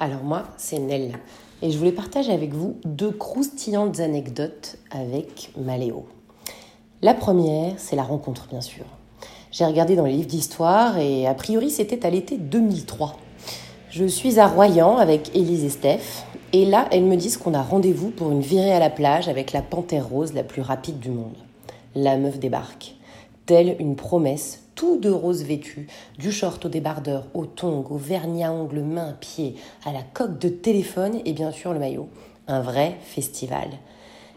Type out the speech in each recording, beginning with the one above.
Alors moi, c'est Nell. Et je voulais partager avec vous deux croustillantes anecdotes avec Maléo. La première, c'est la rencontre, bien sûr. J'ai regardé dans les livres d'histoire et a priori, c'était à l'été 2003. Je suis à Royan avec Élise et Steph. Et là, elles me disent qu'on a rendez-vous pour une virée à la plage avec la panthère rose la plus rapide du monde. La meuf débarque. Telle une promesse tout de rose vêtu, du short au débardeur, au tongs, au vernis à ongles main, pied, à la coque de téléphone et bien sûr le maillot. Un vrai festival.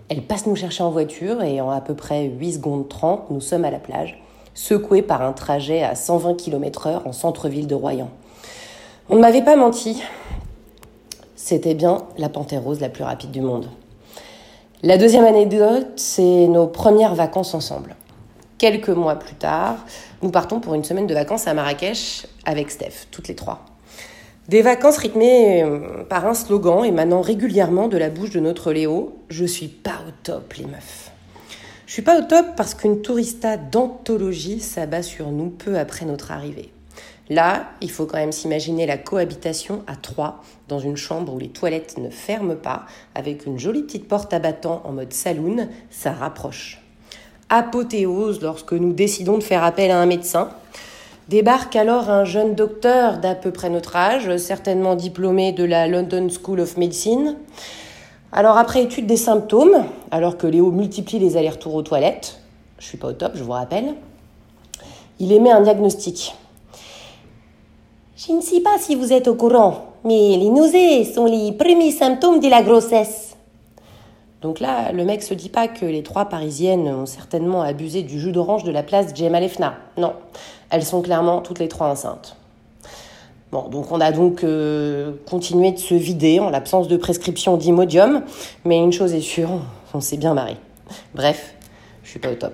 Elle passe nous chercher en voiture et en à peu près 8 secondes 30, nous sommes à la plage, secoués par un trajet à 120 km/h en centre-ville de Royan. On ne m'avait pas menti. C'était bien la panthère rose la plus rapide du monde. La deuxième anecdote, c'est nos premières vacances ensemble. Quelques mois plus tard, nous partons pour une semaine de vacances à Marrakech avec Steph, toutes les trois. Des vacances rythmées euh, par un slogan émanant régulièrement de la bouche de notre Léo Je suis pas au top, les meufs. Je suis pas au top parce qu'une tourista d'anthologie s'abat sur nous peu après notre arrivée. Là, il faut quand même s'imaginer la cohabitation à trois dans une chambre où les toilettes ne ferment pas, avec une jolie petite porte à battant en mode saloon, ça rapproche apothéose lorsque nous décidons de faire appel à un médecin. Débarque alors un jeune docteur d'à peu près notre âge, certainement diplômé de la London School of Medicine. Alors après étude des symptômes, alors que Léo multiplie les allers-retours aux toilettes, je suis pas au top, je vous rappelle, il émet un diagnostic. Je ne sais pas si vous êtes au courant, mais les nausées sont les premiers symptômes de la grossesse. Donc là, le mec se dit pas que les trois parisiennes ont certainement abusé du jus d'orange de la place Gemalefna. Non, elles sont clairement toutes les trois enceintes. Bon, donc on a donc euh, continué de se vider en l'absence de prescription d'imodium, mais une chose est sûre, on s'est bien marré. Bref, je suis pas au top.